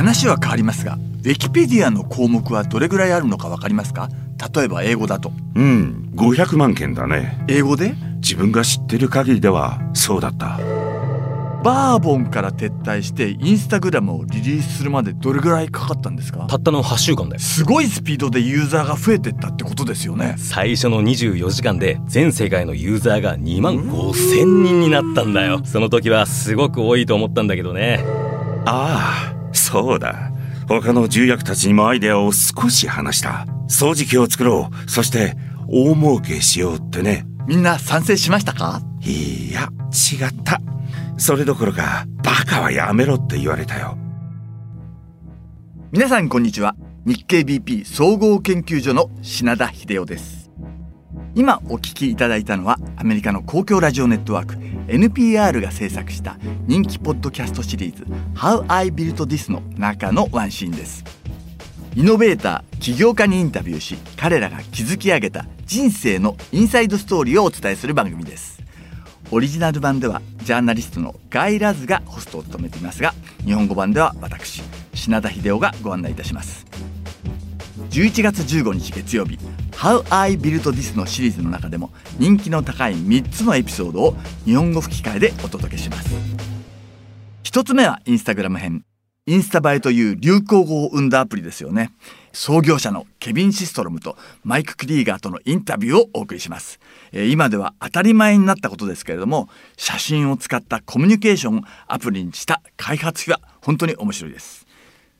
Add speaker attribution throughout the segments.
Speaker 1: 話は変わりますがウィキペディアの項目はどれぐらいあるのか分かりますか？例えば英語だと。
Speaker 2: うん500万件だね。
Speaker 1: 英語で？
Speaker 2: 自分が知ってる限りではそうだった。
Speaker 1: バーボンから撤退してインスタグラムをリリースするまでどれぐらいかかったんですか？
Speaker 3: たったの8週間で。す
Speaker 1: ごいスピードでユーザーが増えてったってことですよね。
Speaker 3: 最初の24時間で全世界のユーザーが2万5000人になったんだよ。その時はすごく多いと思ったんだけどね。
Speaker 2: ああそうだ。他の重役たちにもアイデアを少し話した。掃除機を作ろう。そして大儲けしようってね。
Speaker 1: みんな賛成しましたか？
Speaker 2: いや違った。それどころかバカはやめろって言われたよ。
Speaker 1: 皆さんこんにちは。日経 BP 総合研究所の品田秀夫です今お聞きいただいたのはアメリカの公共ラジオネットワーク NPR が制作した人気ポッドキャストシリーズ How I Built This の中のワンシーンです。イノベーター起業家にインタビューし彼らが築き上げた人生のインサイドストーリーをお伝えする番組です。オリジナル版ではジャーナリストのガイ・ラズがホストを務めていますが日本語版では私品田秀夫がご案内いたします。11月15日月曜日「How I Built This」のシリーズの中でも人気の高い3つのエピソードを日本語吹き替えでお届けします。1つ目はインスタグラム編。インスタ映えという流行語を生んだアプリですよね。創業者のケビン・シストロムとマイク・クリーガーとのインタビューをお送りします。え今では当たり前になったことですけれども写真を使ったコミュニケーションアプリにした開発費は本当に面白いです。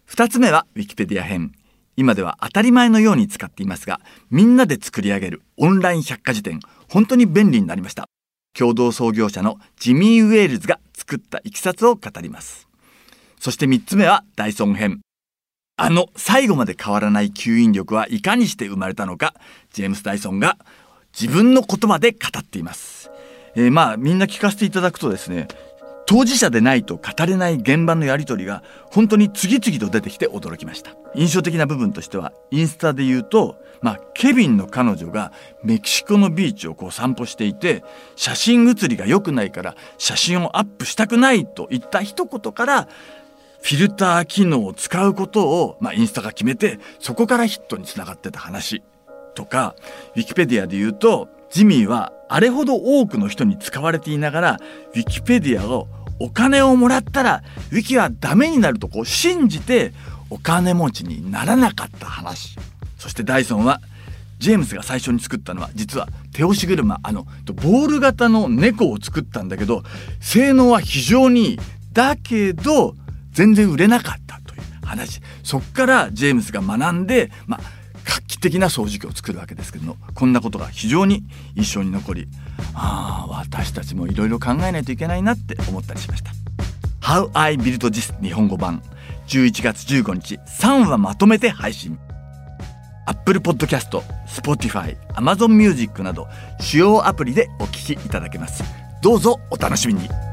Speaker 1: 2つ目はウィキペディア編。今では当たり前のように使っていますがみんなで作り上げるオンライン百科事典本当に便利になりました。共同創業者のジミー・ウェールズが作ったいきさつを語ります。そして3つ目はダイソン編。あの最後まで変わらない吸引力はいかにして生まれたのかジェームス・ダイソンが自分の言葉で語っています、えー、まあみんな聞かせていただくとですね当事者でないと語れない現場のやり取りが本当に次々と出てきて驚きました。印象的な部分としてはインスタで言うとまあ、ケビンの彼女がメキシコのビーチをこう散歩していて写真写りが良くないから写真をアップしたくないといった一言からフィルター機能を使うことを、まあ、インスタが決めてそこからヒットにつながってた話とか、ウィキペディアで言うと、ジミーはあれほど多くの人に使われていながら、ウィキペディアをお金をもらったら、ウィキはダメになるとこう信じて、お金持ちにならなかった話。そしてダイソンは、ジェームスが最初に作ったのは実は手押し車あのボール型の猫を作ったんだけど性能は非常にいいだけど全然売れなかったという話そっからジェームスが学んでまあ的な掃除機を作るわけですけどもこんなことが非常に印象に残りああ私たちもいろいろ考えないといけないなって思ったりしました。How I Built This 日本語版11月15日3話まとめて配信。Apple Podcast、Spotify、Amazon Music など主要アプリでお聴きいただけます。どうぞお楽しみに。